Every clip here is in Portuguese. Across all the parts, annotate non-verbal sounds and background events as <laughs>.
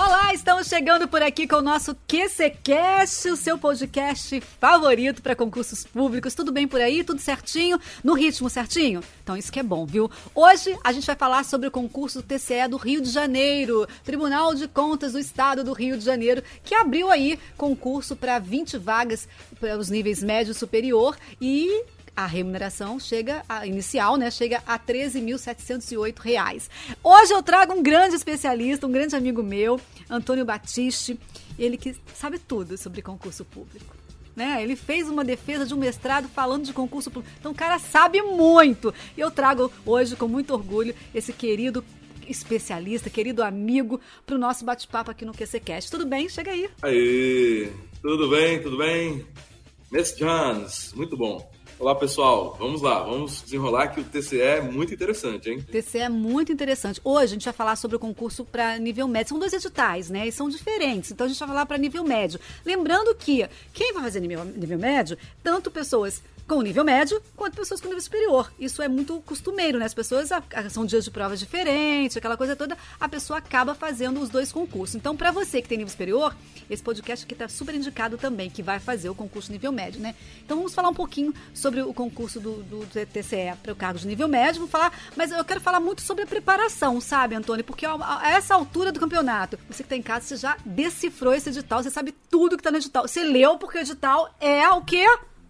Olá, estamos chegando por aqui com o nosso QCcast, o seu podcast favorito para concursos públicos. Tudo bem por aí? Tudo certinho? No ritmo certinho? Então isso que é bom, viu? Hoje a gente vai falar sobre o concurso TCE do Rio de Janeiro, Tribunal de Contas do Estado do Rio de Janeiro, que abriu aí concurso para 20 vagas para os níveis médio e superior e a remuneração chega a inicial, né, chega a R$ 13.708. Hoje eu trago um grande especialista, um grande amigo meu, Antônio Batiste, ele que sabe tudo sobre concurso público. Né? Ele fez uma defesa de um mestrado falando de concurso público. Então o cara sabe muito. E eu trago hoje com muito orgulho esse querido especialista, querido amigo, para o nosso bate-papo aqui no QCCast. Tudo bem? Chega aí. Aí, tudo bem, tudo bem? Miss Jones, muito bom. Olá, pessoal. Vamos lá, vamos desenrolar que o TCE é muito interessante, hein? TCE é muito interessante. Hoje a gente vai falar sobre o concurso para nível médio. São dois editais, né? E são diferentes. Então a gente vai falar para nível médio. Lembrando que quem vai fazer nível, nível médio, tanto pessoas com nível médio quanto pessoas com nível superior. Isso é muito costumeiro, né? As pessoas são dias de provas diferentes, aquela coisa toda, a pessoa acaba fazendo os dois concursos. Então, para você que tem nível superior, esse podcast aqui está super indicado também, que vai fazer o concurso nível médio, né? Então, vamos falar um pouquinho sobre o concurso do, do TCE para o cargo de nível médio. Vou falar, mas eu quero falar muito sobre a preparação, sabe, Antônio? Porque a essa altura do campeonato, você que está em casa, você já decifrou esse edital, você sabe tudo que está no edital. Você leu porque o edital é o quê?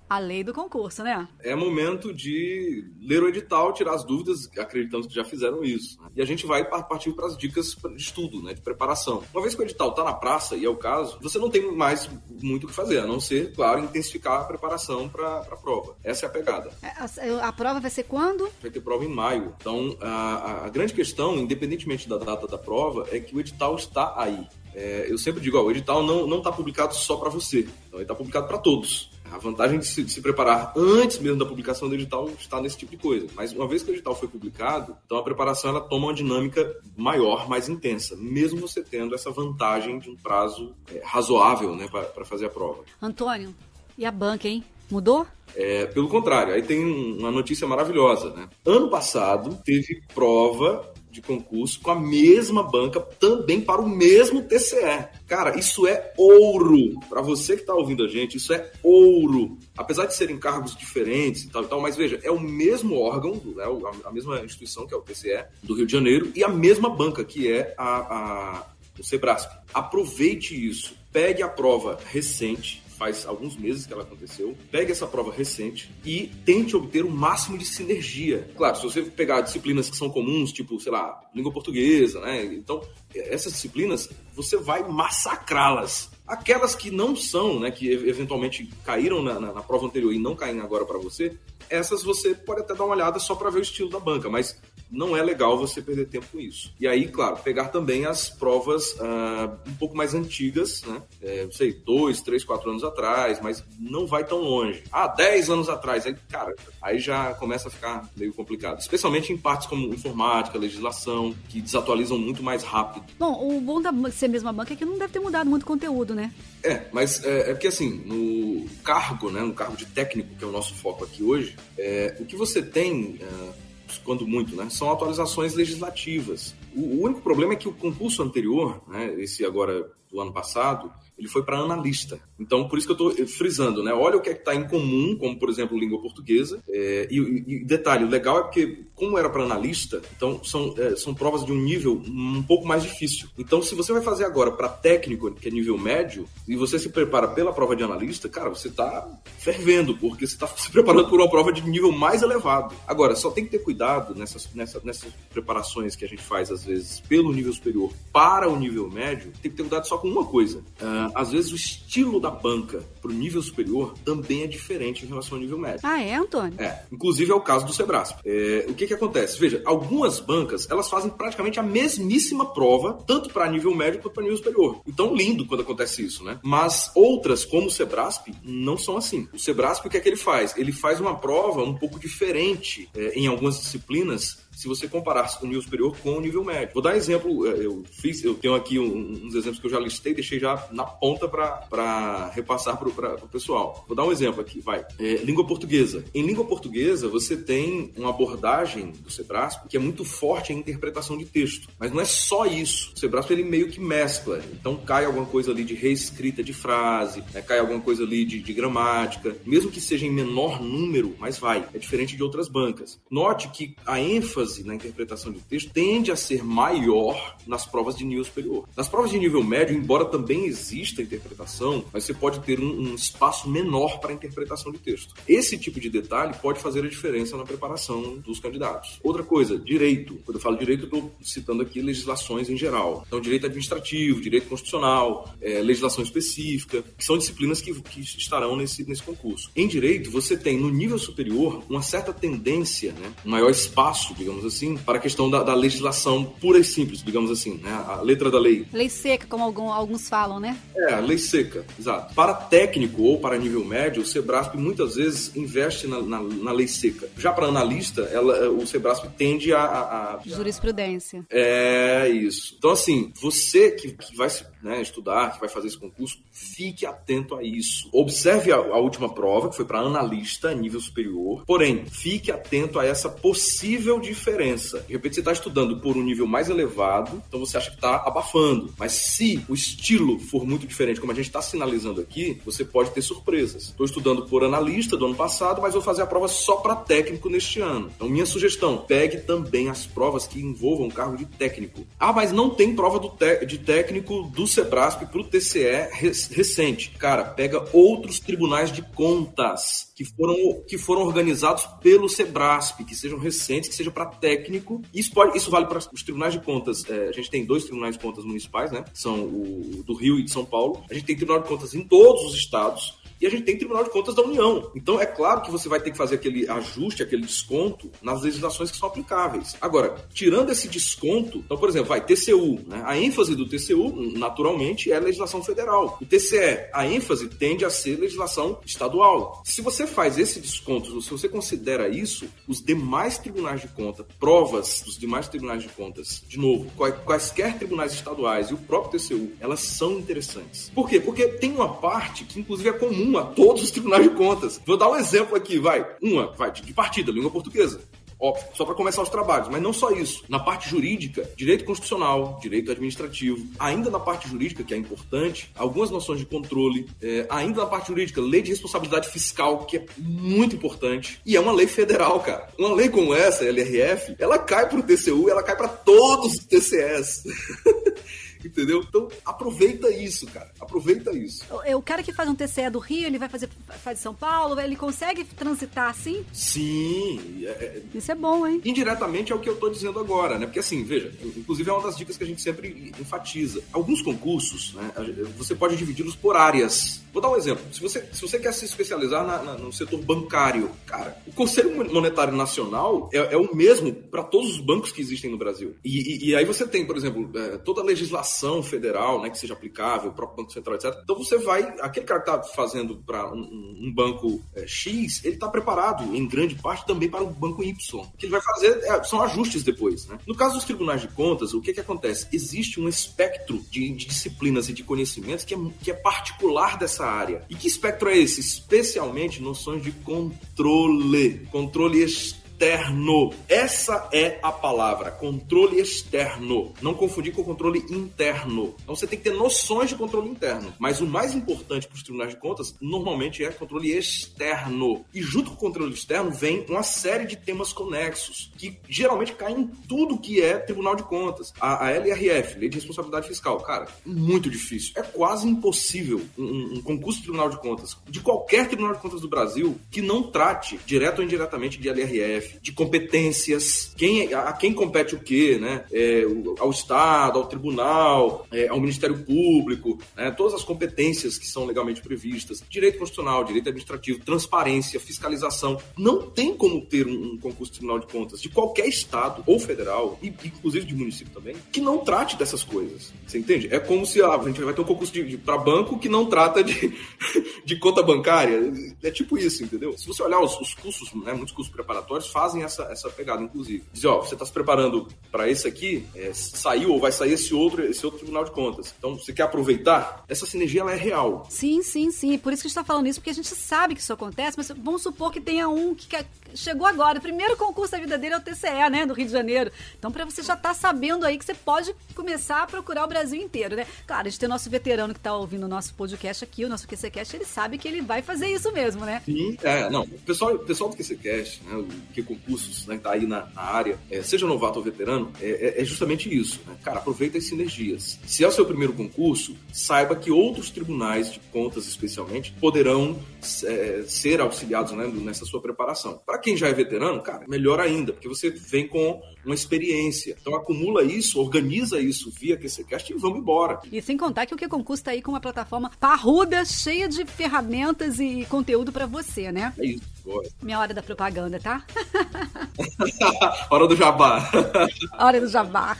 A lei do concurso, né? É momento de ler o edital, tirar as dúvidas, acreditamos que já fizeram isso. Né? E a gente vai partir para as dicas de estudo, né, de preparação. Uma vez que o edital está na praça, e é o caso, você não tem mais muito o que fazer, a não ser, claro, intensificar a preparação para a prova. Essa é a pegada. É, a, a, prova vai ser quando? Vai ter prova em maio. Então, a, a grande questão, independentemente da data da prova, é que o edital está aí. É, eu sempre digo, ó, o edital não está publicado só para você, então ele está publicado para todos. A vantagem de se, de se, preparar antes mesmo da publicação do edital está nesse tipo de coisa. Mas uma vez que o edital foi publicado, então a preparação ela toma uma dinâmica maior, mais intensa, mesmo você tendo essa vantagem de um prazo é, razoável né, para fazer a prova. Antônio, e a banca, hein? Mudou? É, pelo contrário, aí tem uma notícia maravilhosa, né? Ano passado teve prova de concurso com a mesma banca também para o mesmo TCE. Cara, isso é ouro. Para você que está ouvindo a gente, isso é ouro. Apesar de serem cargos diferentes e tal e tal, mas veja, é o mesmo órgão, né, a mesma instituição que é o TCE do Rio de Janeiro e a mesma banca que é a, a o Sebrasp. Aproveite isso. Pegue a prova recente, faz alguns meses que ela aconteceu. Pegue essa prova recente e tente obter o máximo de sinergia. Claro, se você pegar disciplinas que são comuns, tipo, sei lá, língua portuguesa, né? Então, essas disciplinas, você vai massacrá-las. Aquelas que não são, né, que eventualmente caíram na, na, na prova anterior e não caem agora para você, essas você pode até dar uma olhada só para ver o estilo da banca, mas não é legal você perder tempo com isso. E aí, claro, pegar também as provas uh, um pouco mais antigas, né? É, não sei, dois, três, quatro anos atrás, mas não vai tão longe. Ah, dez anos atrás, aí, cara, aí já começa a ficar meio complicado. Especialmente em partes como informática, legislação, que desatualizam muito mais rápido. Bom, o bom da ser mesma banca é que não deve ter mudado muito conteúdo, né? É, mas é, é porque assim, no cargo, né, no cargo de técnico, que é o nosso foco aqui hoje, é, o que você tem... É, quando muito, né, são atualizações legislativas. O, o único problema é que o concurso anterior, né, esse agora do ano passado, ele foi para analista. Então, por isso que eu estou frisando, né? Olha o que é está em comum, como por exemplo língua portuguesa. É, e, e, detalhe, o legal é porque, como era para analista, então são, é, são provas de um nível um pouco mais difícil. Então, se você vai fazer agora para técnico, que é nível médio, e você se prepara pela prova de analista, cara, você está fervendo, porque você está <laughs> se preparando por uma prova de nível mais elevado. Agora, só tem que ter cuidado nessas, nessa, nessas preparações que a gente faz, às vezes, pelo nível superior para o nível médio, tem que ter cuidado só com uma coisa. Uh, às vezes o estilo da banca para o nível superior também é diferente em relação ao nível médio. Ah, é, Antônio? É. Inclusive é o caso do Sebrasp. É, o que que acontece? Veja, algumas bancas, elas fazem praticamente a mesmíssima prova, tanto para nível médio quanto para nível superior. Então, lindo quando acontece isso, né? Mas outras, como o Sebrasp, não são assim. O Sebrasp, o que é que ele faz? Ele faz uma prova um pouco diferente é, em algumas disciplinas se você comparar o nível superior com o nível médio. Vou dar exemplo, é, eu fiz, eu tenho aqui uns exemplos que eu já listei, deixei já na ponta para repassar para o pessoal. Vou dar um exemplo aqui, vai. É, língua portuguesa. Em língua portuguesa, você tem uma abordagem do Sebrasp que é muito forte em interpretação de texto. Mas não é só isso. O Sebrasp ele meio que mescla. Então cai alguma coisa ali de reescrita de frase, né? cai alguma coisa ali de, de gramática, mesmo que seja em menor número, mas vai. É diferente de outras bancas. Note que a ênfase na interpretação de texto tende a ser maior nas provas de nível superior. Nas provas de nível médio, embora também exista interpretação, mas você pode ter um, um espaço menor para interpretação de texto. Esse tipo de detalhe pode fazer a diferença na preparação dos candidatos. Outra coisa, direito. Quando eu falo direito, eu estou citando aqui legislações em geral. Então, direito administrativo, direito constitucional, é, legislação específica, que são disciplinas que, que estarão nesse, nesse concurso. Em direito, você tem no nível superior uma certa tendência, né, um maior espaço, digamos assim, para a questão da, da legislação pura e simples, digamos assim, né, a letra da lei. Lei seca, como algum, alguns falam, né? É, lei seca, exato. Para técnico ou para nível médio, o Sebrasp muitas vezes investe na, na, na lei seca. Já para analista, ela, o Sebrasp tende a, a, a, Jurisprudência. É isso. Então, assim, você que, que vai né, estudar, que vai fazer esse concurso, fique atento a isso. Observe a, a última prova, que foi para analista, nível superior. Porém, fique atento a essa possível diferença. De repente, você está estudando por um nível mais elevado, então você acha que está abafando. Mas se o estilo for muito diferente, como a gente está sinalizando aqui, você pode ter surpresas. Estou estudando por analista do ano passado, mas vou fazer a prova só para técnico neste ano. Então, minha sugestão, pegue também as provas que envolvam cargo de técnico. Ah, mas não tem prova de técnico do Sebrasp para o TCE recente. Cara, pega outros tribunais de contas que foram, que foram organizados pelo Sebrasp, que sejam recentes, que seja para técnico. Isso, pode, isso vale para os tribunais de contas. É, a gente tem dois tribunais de contas municipais, né? São o do Rio e de São Paulo. A gente tem tribunal de contas em todos os estados e a gente tem Tribunal de Contas da União. Então é claro que você vai ter que fazer aquele ajuste, aquele desconto nas legislações que são aplicáveis. Agora, tirando esse desconto, então, por exemplo, vai TCU, né? A ênfase do TCU, naturalmente, é legislação federal. O TCE, a ênfase tende a ser legislação estadual. Se você faz esse desconto, se você considera isso, os demais tribunais de conta, provas dos demais tribunais de contas, de novo, quaisquer tribunais estaduais e o próprio TCU, elas são interessantes. Por quê? Porque tem uma parte que, inclusive, é comum uma todos os tribunais de contas. Vou dar um exemplo aqui, vai. Uma, vai, de partida, língua portuguesa. Óbvio, só para começar os trabalhos, mas não só isso. Na parte jurídica, direito constitucional, direito administrativo, ainda na parte jurídica, que é importante, algumas noções de controle, é, ainda na parte jurídica, lei de responsabilidade fiscal, que é muito importante, e é uma lei federal, cara. Uma lei como essa, LRF, ela cai para o TCU, ela cai para todos os TCS. <laughs> Entendeu? Então, aproveita isso, cara. Aproveita isso. O, o, cara que faz um TCE do Rio, ele vai fazer faz de São Paulo, ele consegue transitar assim? Sim. É, é, isso é bom, hein? Indiretamente é o que eu tô dizendo agora, né? Porque assim, veja, inclusive é uma das dicas que a gente sempre enfatiza. Alguns concursos, né, você pode dividi-los por áreas. Vou dar um exemplo. Se você, se você quer se especializar na, na, no setor bancário, cara, o Conselho Monetário Nacional é, é o mesmo para todos os bancos que existem no Brasil. E, e, e aí você tem, por exemplo, é, toda a legislação legislação federal, né, que seja aplicável, o próprio Banco Central, etc. Então você vai, aquele cara que está fazendo para um, um, banco é, X, ele está preparado, em grande parte, também para o banco Y. O que ele vai fazer é, são ajustes depois. Né? No caso dos tribunais de contas, o que, que acontece? Existe um espectro de, de disciplinas e de conhecimentos que é, que é particular dessa área. E que espectro é esse? Especialmente noções de controle, controle externo externo. Essa é a palavra, controle externo. Não confundir com controle interno. Então você tem que ter noções de controle interno. Mas o mais importante para os tribunais de contas normalmente é controle externo. E junto com o controle externo vem uma série de temas conexos, que geralmente caem em tudo que é tribunal de contas. A, a LRF, Lei de Responsabilidade Fiscal, cara, muito difícil. É quase impossível um, um concurso de tribunal de contas, de qualquer tribunal de contas do Brasil, que não trate, direto ou indiretamente, de LRF de competências, quem, a, quem compete o quê, né? É, ao Estado, ao Tribunal, é, ao Ministério Público, né? todas as competências que são legalmente previstas, direito constitucional, direito administrativo, transparência, fiscalização. Não tem como ter um, um concurso de Tribunal de Contas de qualquer Estado ou federal, e inclusive de município também, que não trate dessas coisas. Você entende? É como se ah, a gente vai ter um concurso de, de para banco que não trata de, <laughs> de conta bancária. É tipo isso, entendeu? Se você olhar os, os cursos, né, muitos cursos preparatórios, fazem essa, essa pegada, inclusive. Dizem, ó, você está se preparando para esse aqui, é, saiu ou vai sair esse outro, esse outro Tribunal de Contas. Então, você quer aproveitar? Essa sinergia, ela é real. Sim, sim, sim. Por isso que a gente está falando isso, porque a gente sabe que isso acontece, mas vamos supor que tenha um que chegou agora. O primeiro concurso da vida dele é o TCE, né, do Rio de Janeiro. Então, para você já estar tá sabendo aí que você pode começar a procurar o Brasil inteiro, né? Claro, a gente tem o nosso veterano que está ouvindo o nosso podcast aqui, o nosso QCCast, ele sabe que ele vai fazer isso mesmo, né? Sim, é, não. O pessoal, o pessoal do QCCast, né, o que concursos, né, tá aí na, na área, é, seja novato ou veterano, é, é, é justamente isso. Né? Cara, aproveita as sinergias. Se é o seu primeiro concurso, saiba que outros tribunais de contas, especialmente, poderão é, ser auxiliados né, nessa sua preparação. Para quem já é veterano, cara, melhor ainda, porque você vem com uma experiência. Então acumula isso, organiza isso via QCCast e vamos embora. E sem contar que o que concurso está aí com uma plataforma parruda, cheia de ferramentas e conteúdo para você, né? É isso. Boa. <laughs> Minha hora da propaganda, tá? <laughs> hora do jabá. <laughs> hora do jabá.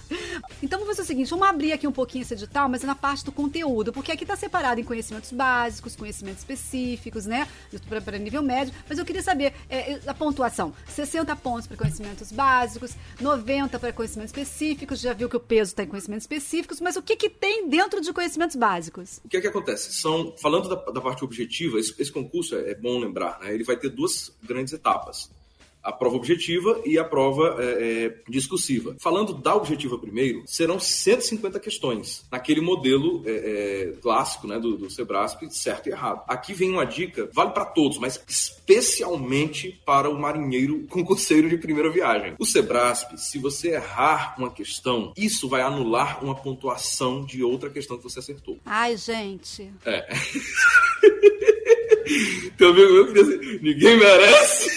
Então vamos fazer o seguinte, vamos abrir aqui um pouquinho esse edital, mas é na parte do conteúdo, porque aqui está separado em conhecimentos básicos, conhecimentos específicos, né? Para nível médio. Mas eu queria saber é, a pontuação: 60 pontos para conhecimentos básicos, 90 para conhecimentos específicos. Já viu que o peso está em conhecimentos específicos, mas o que, que tem dentro de conhecimentos básicos? O que é que acontece? São, falando da, da parte objetiva, esse, esse concurso é, é, bom lembrar, né? Ele vai ter duas grandes etapas a prova objetiva e a prova é, é, discursiva. Falando da objetiva primeiro, serão 150 questões, naquele modelo é, é, clássico né, do, do Sebrasp, certo e errado. Aqui vem uma dica, vale para todos, mas especialmente para o marinheiro <laughs> concurseiro de primeira viagem. O Sebrasp, se você errar uma questão, isso vai anular uma pontuação de outra questão que você acertou. Ai, gente. É. <laughs> Teu amigo meu disse, ninguém merece.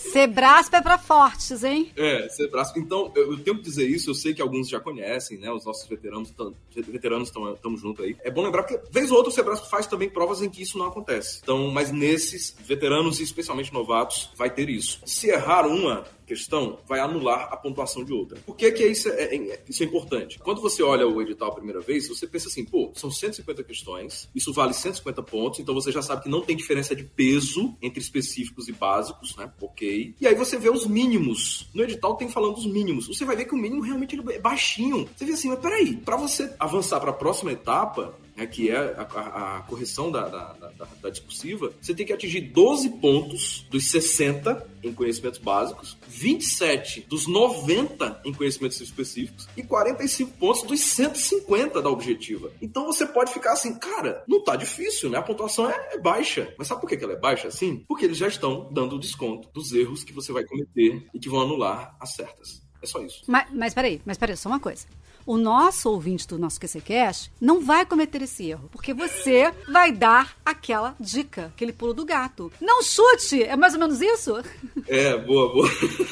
Sebrasp é pra fortes, hein? É, Sebrasp. Então, eu, eu, tenho que dizer isso, eu sei que alguns já conhecem, né? Os nossos veteranos veteranos estão junto aí. É bom lembrar que, vez ou outra, o Sebrasp faz também provas em que isso não acontece. Então, mas nesses veteranos especialmente novatos, vai ter isso. Se errar uma, questão vai anular a pontuação de outra. Por que, que isso, é, é, isso é importante? Quando você olha o edital a primeira vez, você pensa assim, pô, são 150 questões, isso vale 150 pontos, então você já sabe que não tem diferença de peso entre específicos e básicos, né? Ok. E aí você vê os mínimos. No edital tem falando dos mínimos. Você vai ver que o mínimo realmente é baixinho. Você vê assim, mas peraí, para você avançar para a próxima etapa, né, que é a, a, a correção da, da, da, da, discursiva, você tem que atingir 12 pontos dos 60 em conhecimentos básicos, 27 dos 90 em conhecimentos específicos e 45 pontos dos 150 da objetiva. Então você pode ficar assim, cara, não tá difícil, né? A pontuação é, é baixa. Mas sabe por que ela é baixa assim? Porque eles já estão dando o desconto dos erros que você vai cometer e que vão anular as certas. É só isso. Mas, mas peraí, mas peraí, só uma coisa o nosso ouvinte do nosso QCCast não vai cometer esse erro, porque você vai dar aquela dica, aquele pulo do gato. Não chute! É mais ou menos isso? <laughs> É, boa, boa.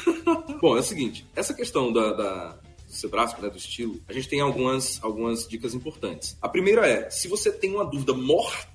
<laughs> Bom, é o seguinte, essa questão da, da do Sebrasco, né, do estilo, a gente tem algumas, algumas dicas importantes. A primeira é, se você tem uma dúvida mortal,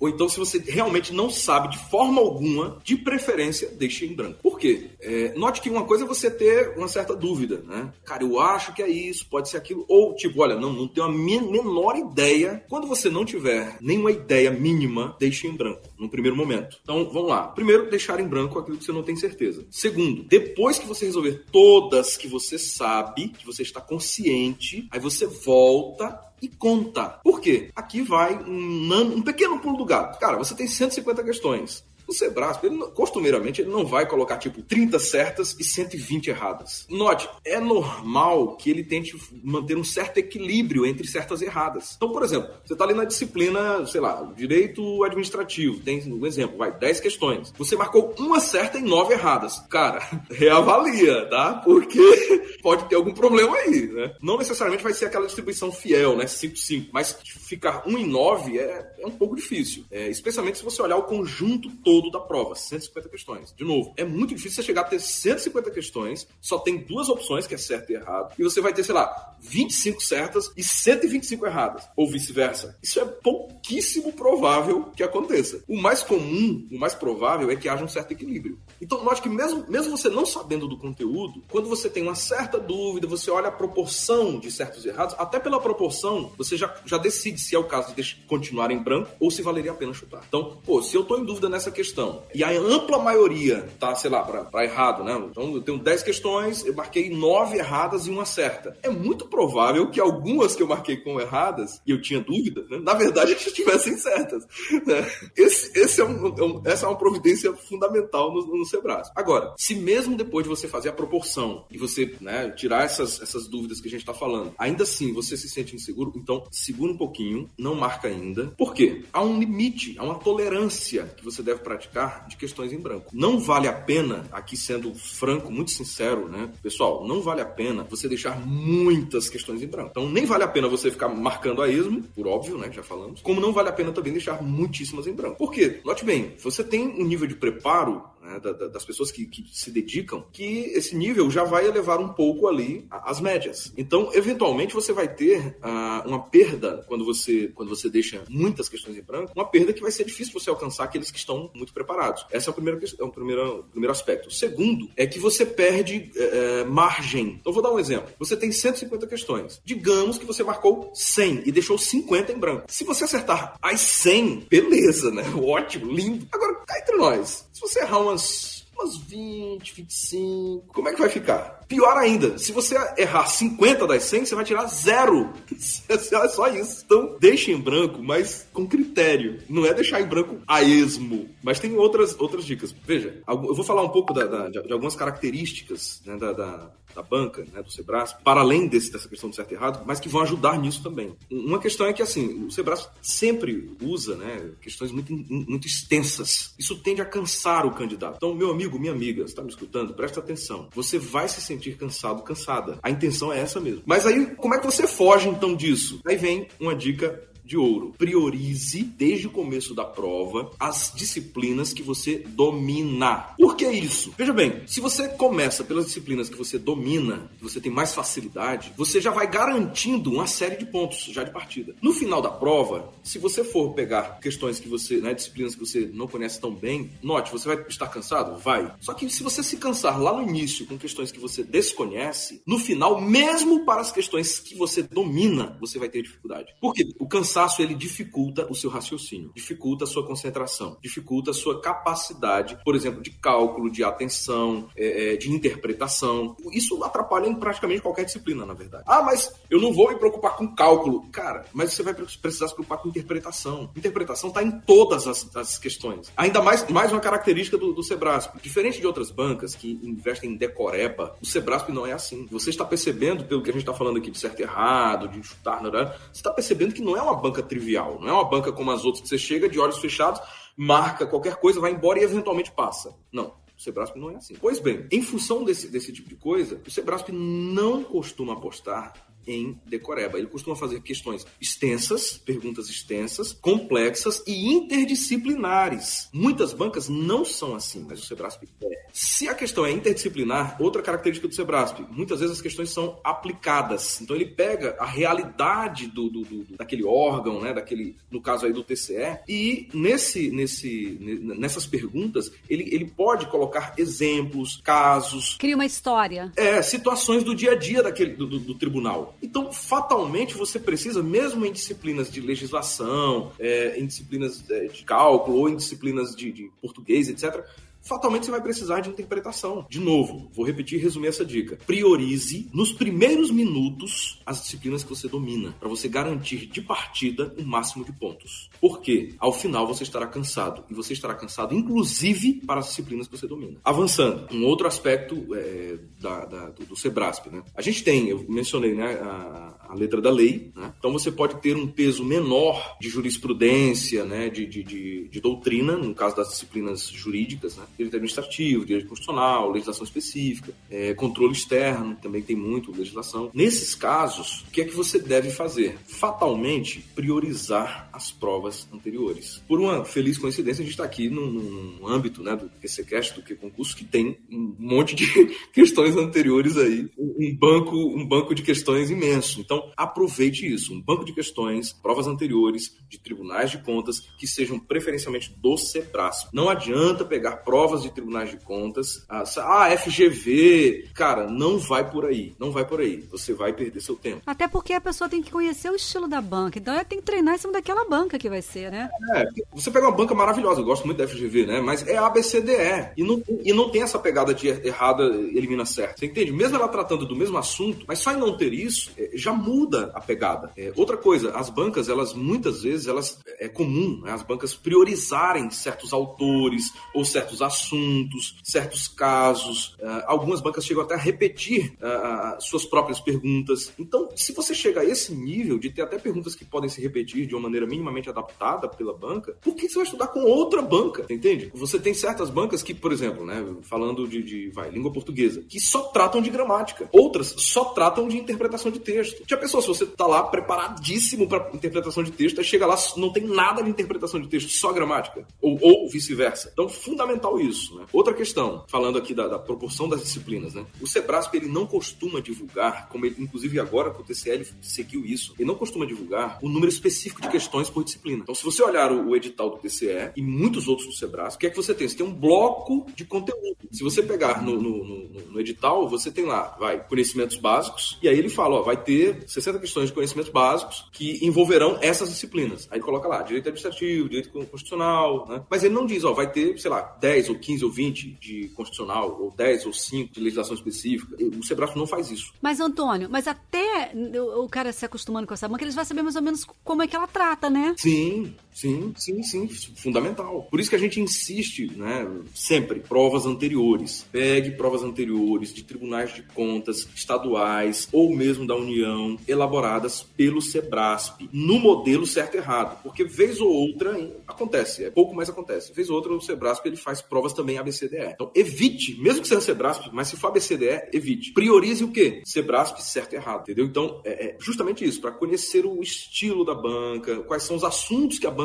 ou então se você realmente não sabe de forma alguma, de preferência, deixe em branco. Por quê? É, note que uma coisa é você ter uma certa dúvida, né? Cara, eu acho que é isso, pode ser aquilo, ou tipo, olha, não, não tenho a menor ideia. Quando você não tiver nenhuma ideia mínima, deixe em branco, no primeiro momento. Então, vamos lá. Primeiro, deixar em branco aquilo que você não tem certeza. Segundo, depois que você resolver todas que você sabe, que você está consciente, aí você volta e conta. Por quê? Aqui vai um, um pequeno pulo do gato. Cara, você tem 150 questões. O Sebrasp, ele, costumeiramente, ele não vai colocar tipo 30 certas e 120 erradas. Note, é normal que ele tente manter um certo equilíbrio entre certas erradas. Então, por exemplo, você está ali na disciplina, sei lá, direito administrativo, tem um exemplo, vai, 10 questões. Você marcou uma certa e 9 erradas. Cara, <laughs> reavalia, tá? Porque <laughs> pode ter algum problema aí, né? Não necessariamente vai ser aquela distribuição fiel, né? 5-5, mas ficar 1 em 9 é, é um pouco difícil. É, especialmente se você olhar o conjunto todo todo da prova, 150 questões. De novo, é muito difícil você chegar a ter 150 questões, só tem duas opções, que é certo e errado, e você vai ter, sei lá, 25 certas e 125 erradas, ou vice-versa. Isso é pouquíssimo provável que aconteça. O mais comum, o mais provável é que haja um certo equilíbrio. Então, note que mesmo, mesmo você não sabendo do conteúdo, quando você tem uma certa dúvida, você olha a proporção de certos e errados, até pela proporção, você já, já decide se é o caso de continuar em branco ou se valeria a pena chutar. Então, pô, se eu tô em dúvida nessa questão, questão e a ampla maioria tá, sei lá, para errado, né? Então eu tenho 10 questões, eu marquei 9 erradas e uma certa. É muito provável que algumas que eu marquei como erradas e eu tinha dúvida, né? na verdade <laughs> estivessem certas. Né? Esse, esse é um, é um, essa é uma providência fundamental no, no Sebrae. Agora, se mesmo depois de você fazer a proporção e você né, tirar essas, essas dúvidas que a gente está falando, ainda assim você se sente inseguro, então segura um pouquinho, não marca ainda. Por quê? Há um limite, há uma tolerância que você deve praticar de questões em branco. Não vale a pena, aqui sendo franco, muito sincero, né? Pessoal, não vale a pena você deixar muitas questões em branco. Então, nem vale a pena você ficar marcando a esmo, por óbvio, né? Já falamos. Como não vale a pena também deixar muitíssimas em branco. Por quê? Note bem, você tem um nível de preparo né, das pessoas que, que, se dedicam, que esse nível já vai elevar um pouco ali as médias. Então, eventualmente, você vai ter uh, uma perda quando você, quando você deixa muitas questões em branco, uma perda que vai ser difícil você alcançar aqueles que estão muito preparados. Esse é o primeiro, é o primeiro, o primeiro aspecto. O segundo é que você perde é, margem. Então, vou dar um exemplo. Você tem 150 questões. Digamos que você marcou 100 e deixou 50 em branco. Se você acertar as 100, beleza, né? <laughs> Ótimo, lindo. Agora, cá entre nós, se você errar umas umas 20, 25. Como é que vai ficar? Pior ainda, se você errar 50 das 100, você vai tirar zero. <laughs> É só isso. Então, deixe em branco, mas com critério. Não é deixar em branco a esmo. Mas tem outras, outras dicas. Veja, eu vou falar um pouco da, da, de, algumas características né, da, da, da, banca, né, do Sebrasp, para além desse, dessa questão do certo e errado, mas que vão ajudar nisso também. Uma questão é que, assim, o Sebrasp sempre usa né, questões muito, muito extensas. Isso tende a cansar o candidato. Então, meu amigo, minha amiga, está me escutando? Presta atenção. Você vai se sentir cansado, cansada. A intenção é essa mesmo. Mas aí, como é que você foge então disso? Aí vem uma dica de ouro. Priorize desde o começo da prova as disciplinas que você domina. Por que isso? Veja bem, se você começa pelas disciplinas que você domina, que você tem mais facilidade, você já vai garantindo uma série de pontos já de partida. No final da prova, se você for pegar questões que você, né, disciplinas que você não conhece tão bem, note, você vai estar cansado? Vai. Só que se você se cansar lá no início com questões que você desconhece, no final, mesmo para as questões que você domina, você vai ter dificuldade. Por quê? O cansaço cansaço ele dificulta o seu raciocínio, dificulta a sua concentração, dificulta a sua capacidade, por exemplo, de cálculo, de atenção, é, é, de interpretação. Isso atrapalha em praticamente qualquer disciplina, na verdade. Ah, mas eu não vou me preocupar com cálculo. Cara, mas você vai precisar se preocupar com interpretação. Interpretação está em todas as, as, questões. Ainda mais, mais uma característica do, do Sebrasp. Diferente de outras bancas que investem em decoreba, o Sebrasp não é assim. Você está percebendo, pelo que a gente está falando aqui de certo e errado, de chutar, né? você está percebendo que não é uma banca trivial, não é uma banca como as outras que você chega de olhos fechados, marca qualquer coisa, vai embora e eventualmente passa. Não. O Sebrasp não é assim. Pois bem, em função desse, desse tipo de coisa, o Sebrasp não costuma apostar em decoreba. Ele costuma fazer questões extensas, perguntas extensas, complexas e interdisciplinares. Muitas bancas não são assim, mas o Sebrasp é. Se a questão é interdisciplinar, outra característica do Sebrasp, muitas vezes as questões são aplicadas. Então ele pega a realidade do, do, do daquele órgão, né, daquele, no caso aí do TCE, e nesse, nesse, nessas perguntas ele, ele pode colocar exemplos, casos. Cria uma história. É, situações do dia a dia daquele, do, do, do tribunal. Então, fatalmente, você precisa, mesmo em disciplinas de legislação, é, em disciplinas é, de cálculo ou em disciplinas de, de português, etc., fatalmente você vai precisar de interpretação. De novo, vou repetir e resumir essa dica. Priorize nos primeiros minutos as disciplinas que você domina, para você garantir de partida o máximo de pontos. Porque ao final você estará cansado, e você estará cansado inclusive para as disciplinas que você domina. Avançando, um outro aspecto é, da, da, do, do Sebrasp, né? A gente tem, eu mencionei, né, a, a letra da lei, né? Então você pode ter um peso menor de jurisprudência, né, de, de, de, de doutrina, no caso das disciplinas jurídicas, né? direito administrativo, direito constitucional, legislação específica, é, controle externo, também tem muito legislação. Nesses casos, o que é que você deve fazer? Fatalmente, priorizar as provas anteriores. Por uma feliz coincidência, a gente está aqui num, num, âmbito né, do QCCast, do que concurso, que tem um monte de <laughs> questões anteriores aí, um banco, um banco de questões imenso. Então, aproveite isso, um banco de questões, provas anteriores de tribunais de contas que sejam preferencialmente do CEBRAS. Não adianta pegar provas de tribunais de contas, a, a FGV, cara, não vai por aí, não vai por aí. Você vai perder seu tempo. Até porque a pessoa tem que conhecer o estilo da banca, então ela tem que treinar em cima daquela banca que vai ser, né? É, você pega uma banca maravilhosa, eu gosto muito da FGV, né? Mas é ABCDE e não, e não tem essa pegada de errada elimina certo. Você entende? Mesmo ela tratando do mesmo assunto, mas só em não ter isso, é, já muda a pegada. É, outra coisa, as bancas, elas muitas vezes, elas é comum, né? as bancas priorizarem certos autores ou certos assuntos, certos casos. Uh, algumas bancas chegam até a repetir uh, suas próprias perguntas. Então, se você chega a esse nível de ter até perguntas que podem se repetir de uma maneira minimamente adaptada pela banca, por que você vai estudar com outra banca? Entende? Você tem certas bancas que, por exemplo, né, falando de, de vai, língua portuguesa, que só tratam de gramática. Outras só tratam de interpretação de texto. Já pensou se você tá lá preparadíssimo para interpretação de texto, aí chega lá, não tem nada de interpretação de texto, só gramática? Ou, ou vice-versa. Então, fundamental isso. Né? Outra questão, falando aqui da, da, proporção das disciplinas, né? O Sebrasp, ele não costuma divulgar, como ele, inclusive agora com o TCL seguiu isso, ele não costuma divulgar o número específico de questões por disciplina. Então, se você olhar o, o edital do TCE e muitos outros do Sebrasp, o que é que você tem? Você tem um bloco de conteúdo. Se você pegar no, no, no, no edital, você tem lá, vai, conhecimentos básicos, e aí ele fala, ó, vai ter 60 questões de conhecimentos básicos que envolverão essas disciplinas. Aí coloca lá, direito administrativo, direito constitucional, né? Mas ele não diz, ó, vai ter, sei lá, 10 ou 15 ou 20 de constitucional, ou 10 ou 5 de legislação específica. O Sebrae não faz isso. Mas, Antônio, mas até o cara se acostumando com essa banca, eles vão saber mais ou menos como é que ela trata, né? Sim, sim, sim, sim. Fundamental. Por isso que a gente insiste, né, sempre, provas anteriores. Pegue provas anteriores de tribunais de contas estaduais ou mesmo da União, elaboradas pelo Sebrasp, no modelo certo e errado. Porque vez ou outra acontece, é pouco, mas acontece. Vez ou outra o Sebrasp ele faz provas também ABCDE. Então evite, mesmo que seja Sebrasp, mas se for ABCDE, evite. Priorize o quê? Sebrasp certo e errado, entendeu? Então é, é justamente isso, para conhecer o estilo da banca, quais são os assuntos que a banca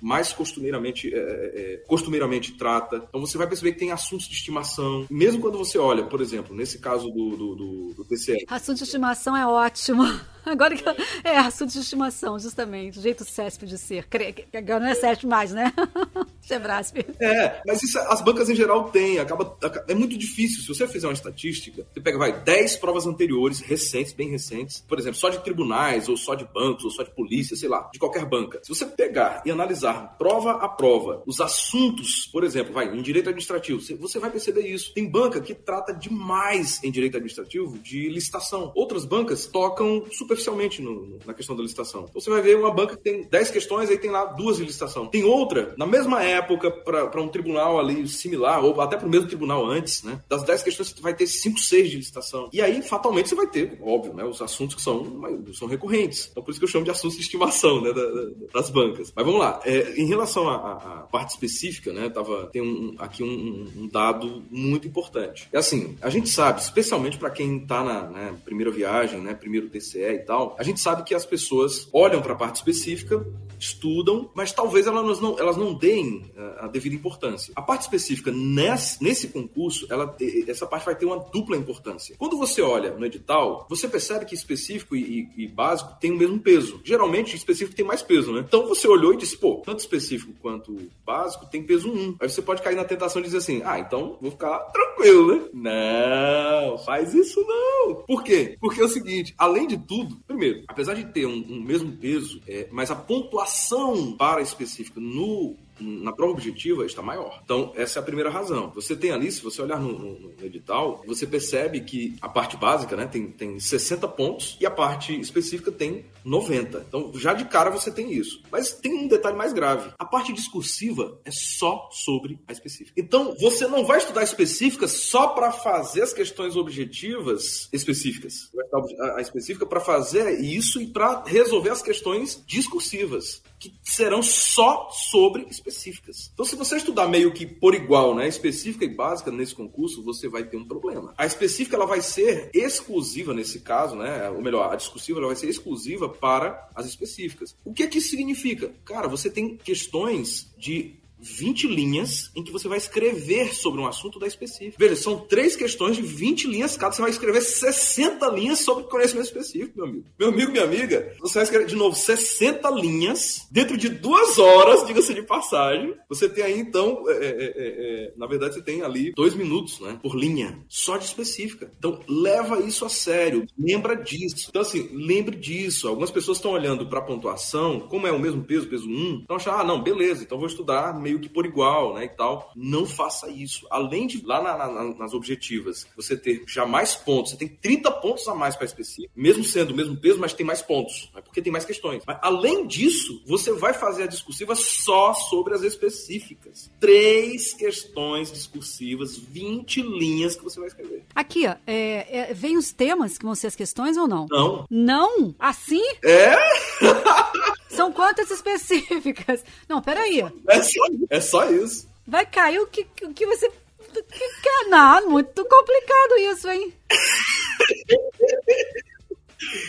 mais costumeiramente, é, é, é costumeiramente trata. Então você vai perceber que tem assuntos de estimação. Mesmo quando você olha, por exemplo, nesse caso do, do, do, do TCE. Assunto de estimação é ótimo. Agora que é assunto de estimação, justamente. O jeito CESP de ser. Agora não é CESP mais, né? <laughs> Sebrasp. É, mas isso as bancas em geral têm. Acaba, é muito difícil. Se você fizer uma estatística, você pega, vai, 10 provas anteriores, recentes, bem recentes, por exemplo, só de tribunais, ou só de bancos, ou só de polícia, sei lá, de qualquer banca. Se você pegar e analisar prova a prova, os assuntos, por exemplo, vai, em direito administrativo, você vai perceber isso. Tem banca que trata demais em direito administrativo de licitação. Outras bancas tocam superficialmente no, na questão da licitação. Então você vai ver uma banca que tem 10 questões, aí tem lá duas de licitação. Tem outra, na mesma época, para um tribunal ali similar, ou até para o mesmo tribunal antes, né? Das 10 questões você vai ter 5, 6 de licitação. E aí, fatalmente, você vai ter, óbvio, né? Os assuntos que são, são recorrentes. Então por isso que eu chamo de assuntos de estimação, né? das bancas. Mas vamos lá. É, em relação à, parte específica, né? Tava, tem um, aqui um, um, dado muito importante. É assim, a gente sabe, especialmente para quem está na né, primeira viagem, né? Primeiro TCE e tal, a gente sabe que as pessoas olham para a parte específica, estudam, mas talvez elas não, elas não deem a devida importância. A parte específica nesse, nesse concurso, ela, essa parte vai ter uma dupla importância. Quando você olha no edital, você percebe que específico e, e, e básico tem o mesmo peso. Geralmente, específico tem mais peso, né? Então você olhou e disse, pô, tanto específico quanto básico tem peso 1. Aí você pode cair na tentação de dizer assim, ah, então vou ficar tranquilo, né? Não, faz isso não. Por quê? Porque é o seguinte, além de tudo, primeiro, apesar de ter um, um mesmo peso, é, mas a pontuação para específica no na prova objetiva está maior. Então, essa é a primeira razão. Você tem ali, se você olhar no, no, no, edital, você percebe que a parte básica né, tem, tem 60 pontos e a parte específica tem 90. Então, já de cara você tem isso. Mas tem um detalhe mais grave. A parte discursiva é só sobre a específica. Então, você não vai estudar específica só para fazer as questões objetivas específicas. Vai estudar a específica para fazer isso e para resolver as questões discursivas, que serão só sobre específica específicas. Então, se você estudar meio que por igual, né, específica e básica nesse concurso, você vai ter um problema. A específica ela vai ser exclusiva nesse caso, né, ou melhor, a discursiva ela vai ser exclusiva para as específicas. O que é que isso significa? Cara, você tem questões de 20 linhas em que você vai escrever sobre um assunto da específica. Veja, são três questões de 20 linhas cada. Você vai escrever 60 linhas sobre conhecimento específico, meu amigo. Meu amigo, minha amiga, você vai escrever de novo 60 linhas dentro de duas horas, diga-se de passagem. Você tem aí, então, é, é, é, é, na verdade, você tem ali dois minutos, né, por linha, só de específica. Então, leva isso a sério. Lembra disso. Então, assim, lembre disso. Algumas pessoas estão olhando para a pontuação, como é o mesmo peso, peso 1, então acham, ah, não, beleza, então vou estudar meio que por igual, né, e tal. Não faça isso. Além de, lá na, na, nas objetivas, você ter já mais pontos, você tem 30 pontos a mais para específico, mesmo sendo o mesmo peso, mas tem mais pontos, né, porque tem mais questões. Mas, além disso, você vai fazer a discursiva só sobre as específicas. Três questões discursivas, 20 linhas que você vai escrever. Aqui, ó, é, é, vem os temas que vão ser as questões ou não? Não. Não? Assim? É? <laughs> São quantas específicas? Não, peraí. É só, é só isso. Vai cair o que, o que você. Que, não, muito complicado isso, hein? <laughs>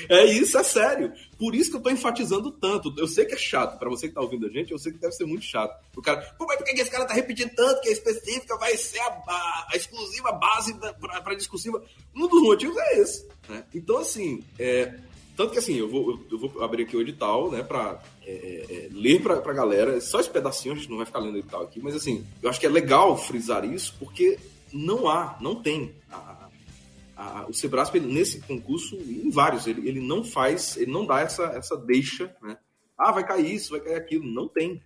É isso, é sério. Por isso que eu tô enfatizando tanto. Eu sei que é chato. para você que tá ouvindo a gente, eu sei que deve ser muito chato. O cara, pô, mas por que esse cara tá repetindo tanto que a específica vai ser a, a, a exclusiva base da, pra, pra discursiva? Um dos motivos é esse. Né? Então, assim, é, tanto que assim, eu vou, eu vou abrir aqui o edital, né, pra é, é, é ler pra, pra galera. Só esse pedacinho, a gente não vai ficar lendo o edital aqui, mas assim, eu acho que é legal frisar isso, porque não há, não tem. A, a, o Sebrasp, nesse concurso, em vários, ele, ele não faz, ele não dá essa, essa deixa, né? Ah, vai cair isso, vai cair aquilo. Não tem.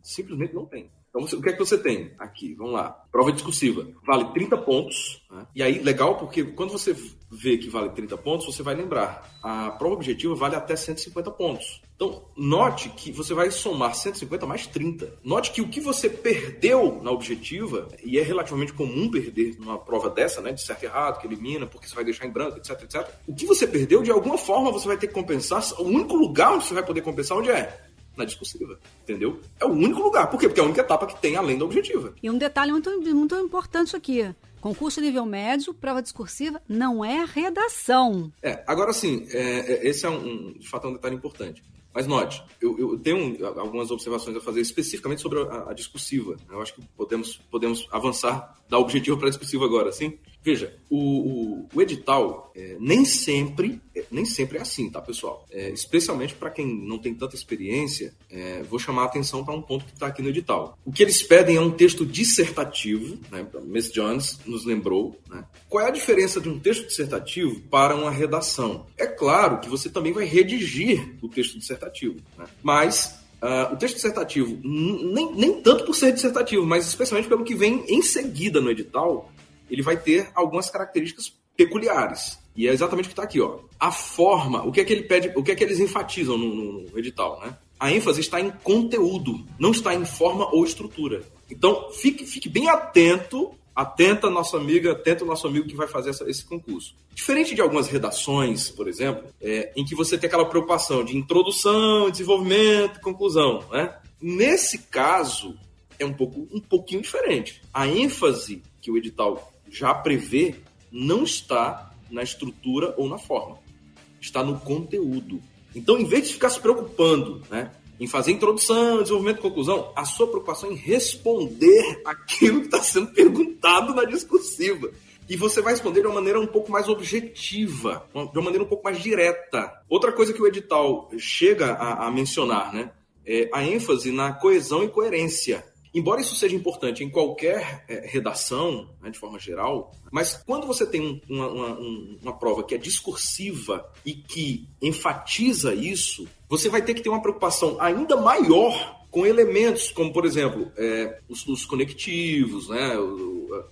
Simplesmente não tem. Então, o que é que você tem aqui? Vamos lá. Prova discursiva. Vale 30 pontos. Né? E aí, legal, porque quando você vê que vale 30 pontos, você vai lembrar. A prova objetiva vale até 150 pontos. Então, note que você vai somar 150 mais 30. Note que o que você perdeu na objetiva, e é relativamente comum perder numa prova dessa, né, de certo e errado, que elimina, porque você vai deixar em branco, etc, etc. O que você perdeu, de alguma forma, você vai ter que compensar. O único lugar onde você vai poder compensar, onde é? Na discursiva, entendeu? É o único lugar. Por quê? Porque é a única etapa que tem além da objetiva. E um detalhe muito, muito importante aqui. Concurso nível médio, prova discursiva, não é redação. É, agora sim, é, é, esse é um, de fato, é um detalhe importante. Mas note, eu, eu tenho algumas observações a fazer especificamente sobre a, a discursiva. Eu acho que podemos, podemos avançar da objetiva para a discursiva agora, sim? Veja, o, o, o edital é, nem sempre é, nem sempre é assim, tá, pessoal? É, especialmente para quem não tem tanta experiência, é, vou chamar a atenção para um ponto que está aqui no edital. O que eles pedem é um texto dissertativo, né? Miss Jones nos lembrou. Né? Qual é a diferença de um texto dissertativo para uma redação? É claro que você também vai redigir o texto dissertativo, né? mas Uh, o texto dissertativo, nem, nem tanto por ser dissertativo, mas especialmente pelo que vem em seguida no edital, ele vai ter algumas características peculiares. E é exatamente o que está aqui, ó. A forma, o que é que ele pede, o que é que eles enfatizam no, no edital, né? A ênfase está em conteúdo, não está em forma ou estrutura. Então, fique, fique bem atento, atenta nossa amiga, atento nosso amigo que vai fazer essa, esse concurso. Diferente de algumas redações, por exemplo, é, em que você tem aquela preocupação de introdução, desenvolvimento, conclusão, né? Nesse caso, é um, pouco, um pouquinho diferente. A ênfase que o edital já prevê não está na estrutura ou na forma, está no conteúdo. Então, em vez de ficar se preocupando né, em fazer introdução, desenvolvimento conclusão, a sua preocupação é em responder aquilo que está sendo perguntado na discursiva. E você vai responder de uma maneira um pouco mais objetiva, de uma maneira um pouco mais direta. Outra coisa que o edital chega a, a mencionar, né? É a ênfase na coesão e coerência. Embora isso seja importante em qualquer é, redação, né, de forma geral, mas quando você tem uma, uma, uma, prova que é discursiva e que enfatiza isso, você vai ter que ter uma preocupação ainda maior com elementos como, por exemplo, é, os, os, conectivos, né,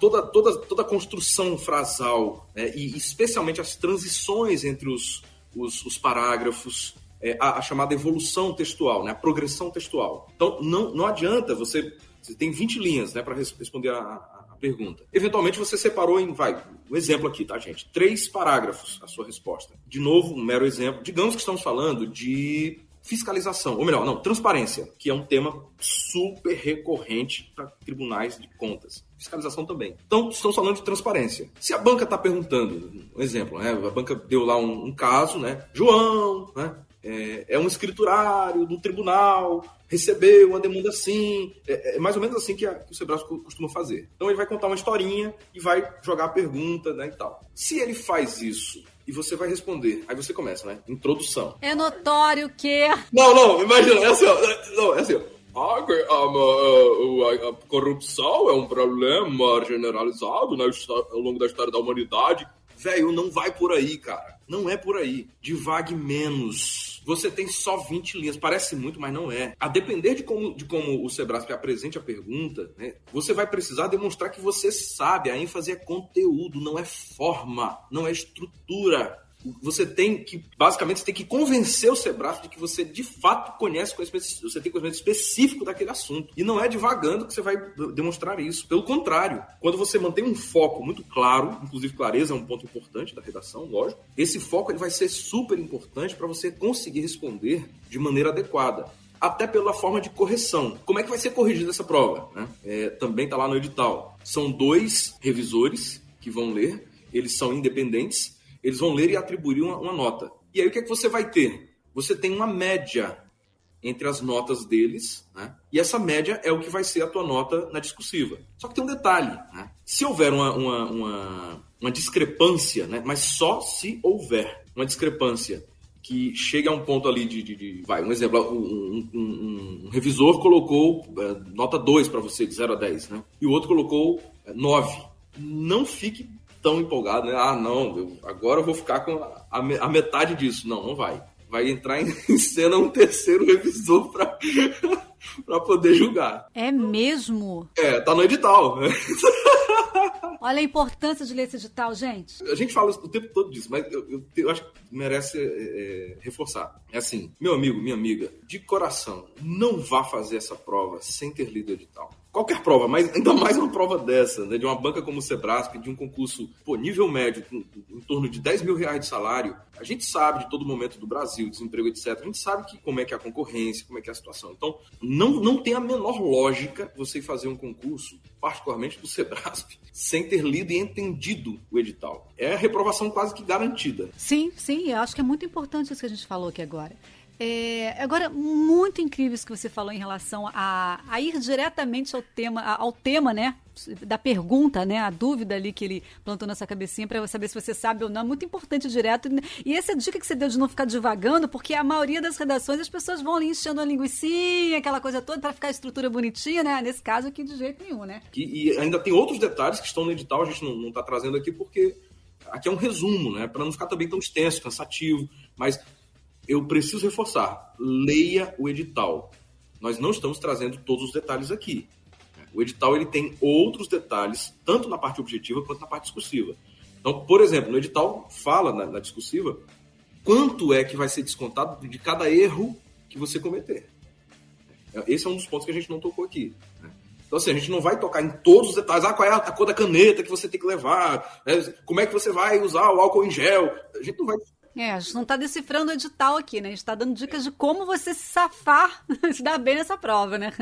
toda, toda, toda a construção frasal, né, e especialmente as transições entre os, os, os parágrafos, é, a, a, chamada evolução textual, né, a progressão textual. Então, não, não adianta você você tem 20 linhas né, para responder a, a, pergunta. Eventualmente você separou em, vai, um exemplo aqui, tá, gente? Três parágrafos a sua resposta. De novo, um mero exemplo. Digamos que estamos falando de fiscalização, ou melhor, não, transparência, que é um tema super recorrente para tribunais de contas. Fiscalização também. Então, estamos falando de transparência. Se a banca está perguntando, um exemplo, né? A banca deu lá um, um caso, né? João, né? É, é um escriturário do tribunal, recebeu uma demanda assim. É, é mais ou menos assim que, a, que o Sebrae costuma fazer. Então ele vai contar uma historinha e vai jogar a pergunta né, e tal. Se ele faz isso e você vai responder. Aí você começa, né? Introdução. É notório que. Não, não, imagina, é assim, ó. Não, é assim, ó. Ah, a, a, a, corrupção é um problema generalizado né, ao longo da história da humanidade. Velho, não vai por aí, cara. Não é por aí. Divague menos. Você tem só 20 linhas. Parece muito, mas não é. A depender de como, de como o Sebrasp apresente a pergunta, né, você vai precisar demonstrar que você sabe. A ênfase é conteúdo, não é forma, não é estrutura você tem que, basicamente, você tem que convencer o Sebrae de que você de fato conhece conhecimento, você tem conhecimento específico daquele assunto. E não é divagando que você vai demonstrar isso. Pelo contrário, quando você mantém um foco muito claro, inclusive clareza é um ponto importante da redação, lógico, esse foco ele vai ser super importante para você conseguir responder de maneira adequada até pela forma de correção. Como é que vai ser corrigida essa prova? Né? É, também está lá no edital. São dois revisores que vão ler, eles são independentes eles vão ler e atribuir uma, uma nota. E aí o que, é que você vai ter? Você tem uma média entre as notas deles, né? e essa média é o que vai ser a tua nota na discursiva. Só que tem um detalhe: né? se houver uma, uma, uma, uma discrepância, né? mas só se houver uma discrepância que chega a um ponto ali de. de, de vai, um exemplo: um, um, um revisor colocou é, nota 2 para você, de 0 a 10, né? e o outro colocou é, 9. Não fique tão empolgado, né? Ah, não, eu, agora eu vou ficar com a, a, metade disso. Não, não vai. Vai entrar em, <laughs> em cena um terceiro revisor para <laughs> para poder julgar. É mesmo? É, tá no edital. <laughs> Olha a importância de ler esse edital, gente. A gente fala o tempo todo disso, mas eu, eu, eu acho que merece é, é, reforçar. É assim, meu amigo, minha amiga, de coração, não vá fazer essa prova sem ter lido o edital qualquer prova, mas ainda mais uma prova dessa, né, de uma banca como o Sebrasp, de um concurso pô, nível médio, com, em torno de 10 mil reais de salário, a gente sabe de todo momento do Brasil, desemprego, etc. A gente sabe que, como é que é a concorrência, como é que é a situação. Então, não, não tem a menor lógica você fazer um concurso, particularmente do Sebrasp, <laughs> sem ter lido e entendido o edital. É a reprovação quase que garantida. Sim, sim, eu acho que é muito importante isso que a gente falou aqui agora. É, agora, muito incrível isso que você falou em relação a, a ir diretamente ao tema, ao tema, né? Da pergunta, né? A dúvida ali que ele plantou nessa cabecinha para saber se você sabe ou não. Muito importante direto. E essa dica que você deu de não ficar divagando, porque a maioria das redações as pessoas vão ali enchendo a linguiça, aquela coisa toda, para ficar a estrutura bonitinha, né? Nesse caso aqui, de jeito nenhum, né? E, e ainda tem outros detalhes que estão no edital, a gente não está trazendo aqui porque aqui é um resumo, né? Para não ficar também tão extenso, cansativo. Mas eu preciso reforçar, leia o edital. Nós não estamos trazendo todos os detalhes aqui. O edital ele tem outros detalhes, tanto na parte objetiva quanto na parte discursiva. Então, por exemplo, no edital fala na, na discursiva quanto é que vai ser descontado de cada erro que você cometer. Esse é um dos pontos que a gente não tocou aqui. Né? Então, assim, a gente não vai tocar em todos os detalhes. Ah, qual é a cor da caneta que você tem que levar? Né? Como é que você vai usar o álcool em gel? A gente não vai é, a gente não está decifrando o edital aqui, né? A gente está dando dicas de como você se safar, <laughs> se dar bem nessa prova, né?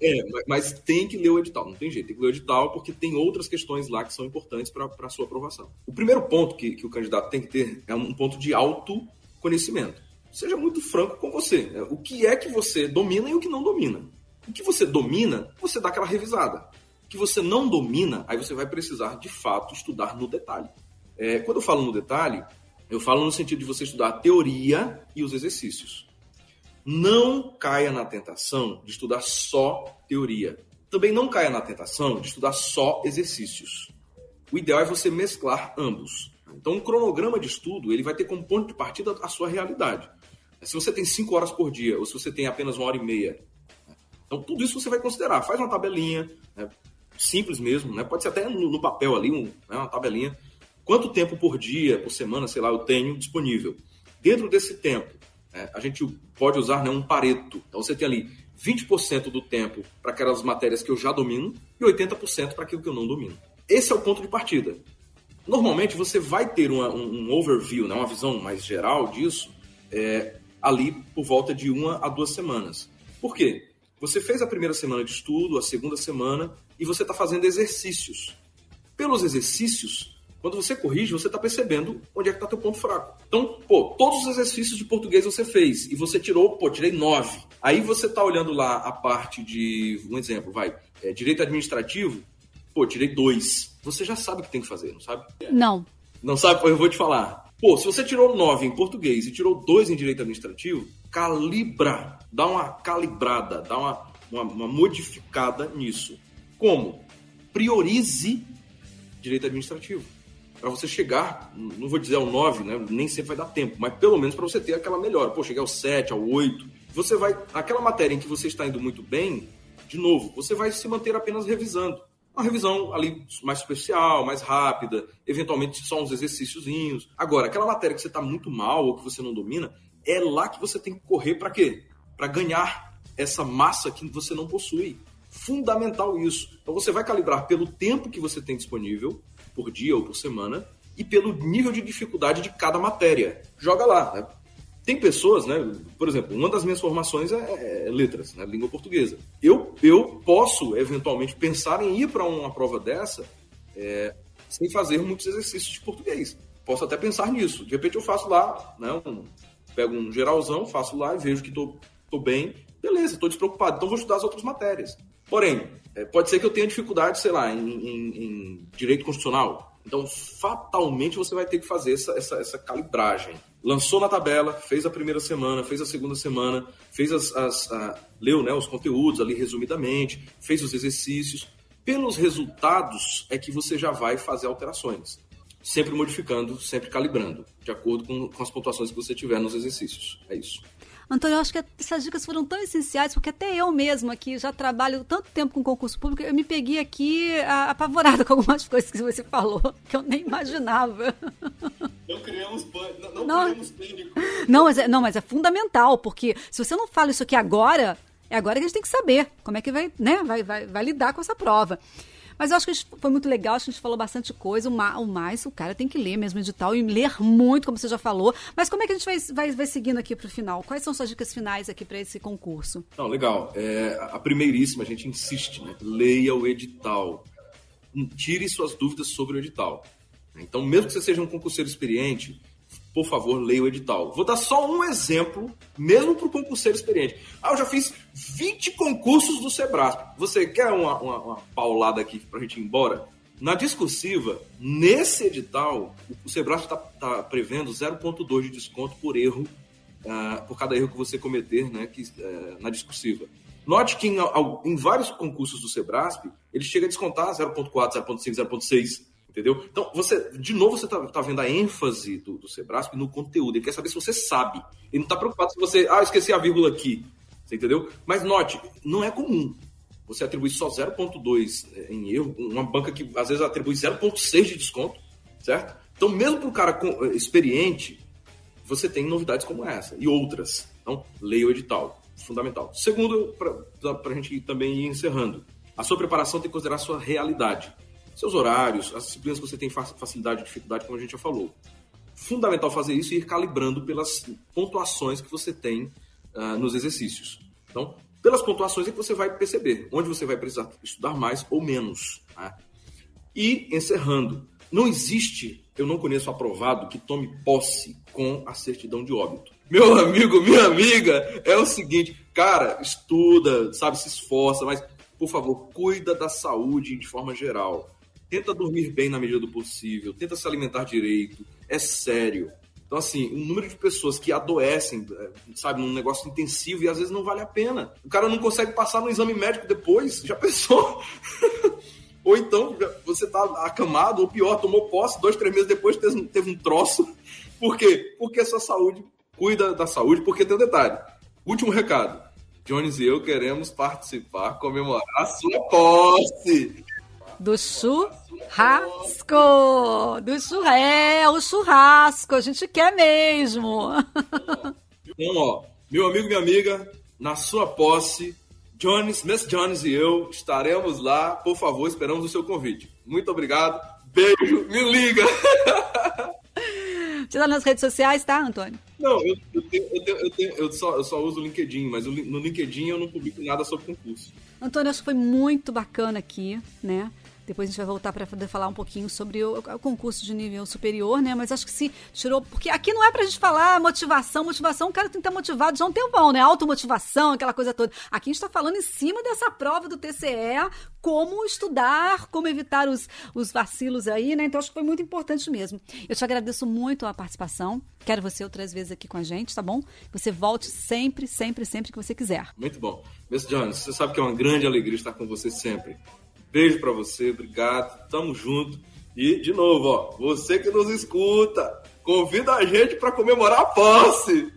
É, mas tem que ler o edital, não tem jeito. Tem que ler o edital porque tem outras questões lá que são importantes para a sua aprovação. O primeiro ponto que, que o candidato tem que ter é um ponto de autoconhecimento. Seja muito franco com você. Né? O que é que você domina e o que não domina. O que você domina, você dá aquela revisada. O que você não domina, aí você vai precisar, de fato, estudar no detalhe. É, quando eu falo no detalhe, eu falo no sentido de você estudar a teoria e os exercícios. Não caia na tentação de estudar só teoria. Também não caia na tentação de estudar só exercícios. O ideal é você mesclar ambos. Então, um cronograma de estudo ele vai ter como ponto de partida a sua realidade. Se você tem cinco horas por dia ou se você tem apenas uma hora e meia, então tudo isso você vai considerar. Faz uma tabelinha, né? simples mesmo, né? pode ser até no, no papel ali, um, né? uma tabelinha Quanto tempo por dia, por semana, sei lá, eu tenho disponível? Dentro desse tempo, né, a gente pode usar né, um pareto. Então você tem ali 20% do tempo para aquelas matérias que eu já domino e 80% para aquilo que eu não domino. Esse é o ponto de partida. Normalmente você vai ter uma, um, um, overview, né, uma visão mais geral disso, é, ali por volta de uma a duas semanas. Por quê? Você fez a primeira semana de estudo, a segunda semana, e você está fazendo exercícios. Pelos exercícios, Quando você corrige, você está percebendo onde é que está teu ponto fraco. Então, pô, todos os exercícios de português você fez e você tirou, pô, tirei nove. Aí você está olhando lá a parte de, um exemplo, vai, é, direito administrativo, pô, tirei dois. Você já sabe o que tem que fazer, não sabe? Não. Não sabe? Eu vou te falar. Pô, se você tirou nove em português e tirou dois em direito administrativo, calibra, dá uma calibrada, dá uma, uma, uma modificada nisso. Como? Priorize direito administrativo para você chegar, não vou dizer ao 9, né? Nem sempre vai dar tempo, mas pelo menos para você ter aquela melhora. Pô, chegar ao 7, ao 8. Você vai. Aquela matéria em que você está indo muito bem, de novo, você vai se manter apenas revisando. Uma revisão ali mais superficial, mais rápida, eventualmente só uns exercíciozinhos. Agora, aquela matéria que você está muito mal ou que você não domina, é lá que você tem que correr para quê? Para ganhar essa massa que você não possui. Fundamental isso. Então você vai calibrar pelo tempo que você tem disponível, por dia ou por semana, e pelo nível de dificuldade de cada matéria. Joga lá. Né? Tem pessoas, né? Por exemplo, uma das minhas formações é, é, é letras, né? língua portuguesa. Eu, eu posso, eventualmente, pensar em ir para uma prova dessa é, sem fazer muitos exercícios de português. Posso até pensar nisso. De repente eu faço lá, né? Um, pego um geralzão, faço lá e vejo que estou bem. Beleza, estou despreocupado. Então vou estudar as outras matérias. Porém, é, pode ser que eu tenha dificuldade, sei lá, em, em, em, direito constitucional. Então, fatalmente, você vai ter que fazer essa, essa, essa, calibragem. Lançou na tabela, fez a primeira semana, fez a segunda semana, fez as, as a, leu né, os conteúdos ali resumidamente, fez os exercícios. Pelos resultados é que você já vai fazer alterações. Sempre modificando, sempre calibrando, de acordo com, com as pontuações que você tiver nos exercícios. É isso. Antônio, eu acho que essas dicas foram tão essenciais, porque até eu mesmo aqui já trabalho tanto tempo com concurso público, eu me peguei aqui apavorada <laughs> com algumas coisas que você falou, que eu nem imaginava. Não criamos não, não, não criamos pânico. Não mas, é, não, mas é fundamental, porque se você não fala isso aqui agora, é agora que a gente tem que saber como é que vai, né, vai, vai, vai lidar com essa prova. Mas eu acho que foi muito legal, acho que a gente falou bastante coisa. O mais, o cara tem que ler mesmo edital e ler muito, como você já falou. Mas como é que a gente vai, vai, vai seguindo aqui para o final? Quais são suas dicas finais aqui para esse concurso? Não, legal. É, a primeiríssima, a gente insiste, né? Leia o edital. Tire suas dúvidas sobre o edital. Então, mesmo que você seja um concurseiro experiente, por favor, leia o edital. Vou dar só um exemplo, mesmo para o concurseiro experiente. Ah, eu já fiz 20 concursos do Sebrasp. Você quer uma, uma, uma paulada aqui para a gente ir embora? Na discursiva, nesse edital, o Sebrasp está tá prevendo 0,2 de desconto por erro, uh, por cada erro que você cometer né, que, uh, na discursiva. Note que em, em, vários concursos do Sebrasp, ele chega a descontar 0,4, 0,5, 0,6 Entendeu? Então, você, de novo, você está tá vendo a ênfase do, do Sebrasp no conteúdo. Ele quer saber se você sabe. Ele não está preocupado se você. Ah, esqueci a vírgula aqui. Você entendeu? Mas note, não é comum você atribuir só 0,2 é, em erro. Uma banca que às vezes atribui 0,6 de desconto, certo? Então, mesmo para o cara é, experiente, você tem novidades como essa e outras. Então, leia o edital. Fundamental. Segundo, para a gente também ir encerrando, a sua preparação tem que considerar a sua realidade seus horários, as disciplinas que você tem facilidade e dificuldade, como a gente já falou. Fundamental fazer isso e ir calibrando pelas pontuações que você tem uh, nos exercícios. Então, pelas pontuações é que você vai perceber onde você vai precisar estudar mais ou menos. Né? E, encerrando, não existe, eu não conheço aprovado que tome posse com a certidão de óbito. Meu amigo, minha amiga, é o seguinte, cara, estuda, sabe, se esforça, mas, por favor, cuida da saúde de forma geral tenta dormir bem na medida do possível, tenta se alimentar direito, é sério. Então, assim, o número de pessoas que adoecem, é, sabe, num negócio intensivo e às vezes não vale a pena. O cara não consegue passar no exame médico depois, já pensou? <laughs> ou então você tá acamado, ou pior, tomou posse, dois, três meses depois teve, teve um troço. Por quê? Porque a sua saúde cuida da saúde, porque tem um detalhe. Último recado. Jones e eu queremos participar, comemorar a sua posse do churrasco. Do churrasco. É, o churrasco. A gente quer mesmo. Então, ó, meu amigo minha amiga, na sua posse, Jones, Miss Jones e eu estaremos lá. Por favor, esperamos o seu convite. Muito obrigado. Beijo. Me liga. Você tá nas redes sociais, tá, Antônio? Não, eu, eu, tenho, eu, tenho, eu, tenho, eu, só, eu só uso o LinkedIn, mas no LinkedIn eu não publico nada sobre concurso. Antônio, acho que foi muito bacana aqui, né? Depois a gente vai voltar para poder falar um pouquinho sobre o, o, concurso de nível superior, né? Mas acho que se tirou. Porque aqui não é pra gente falar motivação, motivação, o cara tem que estar motivado já um tempão, né? Automotivação, aquela coisa toda. Aqui a gente tá falando em cima dessa prova do TCE, como estudar, como evitar os, os vacilos aí, né? Então acho que foi muito importante mesmo. Eu te agradeço muito a participação. Quero você outras vezes aqui com a gente, tá bom? Você volte sempre, sempre, sempre que você quiser. Muito bom. Miss Jones, você sabe que é uma grande alegria estar com você sempre. Beijo para você, obrigado, tamo junto. E, de novo, ó, você que nos escuta, convida a gente para comemorar a posse.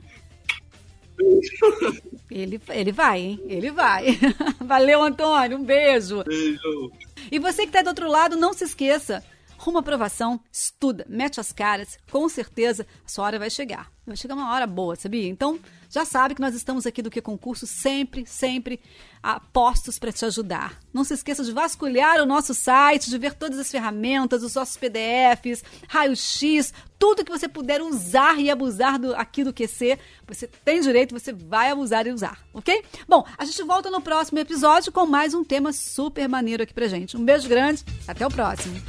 Ele, ele vai, hein? Ele vai. <laughs> Valeu, Antônio. Um beijo. Beijo. E você que está do outro lado, não se esqueça. Rumo à aprovação, estuda, mete as caras, com certeza a sua hora vai chegar. Vai chegar uma hora boa, sabia? Então, já sabe que nós estamos aqui do Que Concurso sempre, sempre a postos para te ajudar. Não se esqueça de vasculhar o nosso site, de ver todas as ferramentas, os nossos PDFs, raio-x, tudo que você puder usar e abusar do, aqui do QC, você tem direito, você vai abusar e usar, ok? Bom, a gente volta no próximo episódio com mais um tema super maneiro aqui pra gente. Um beijo grande, até o próximo.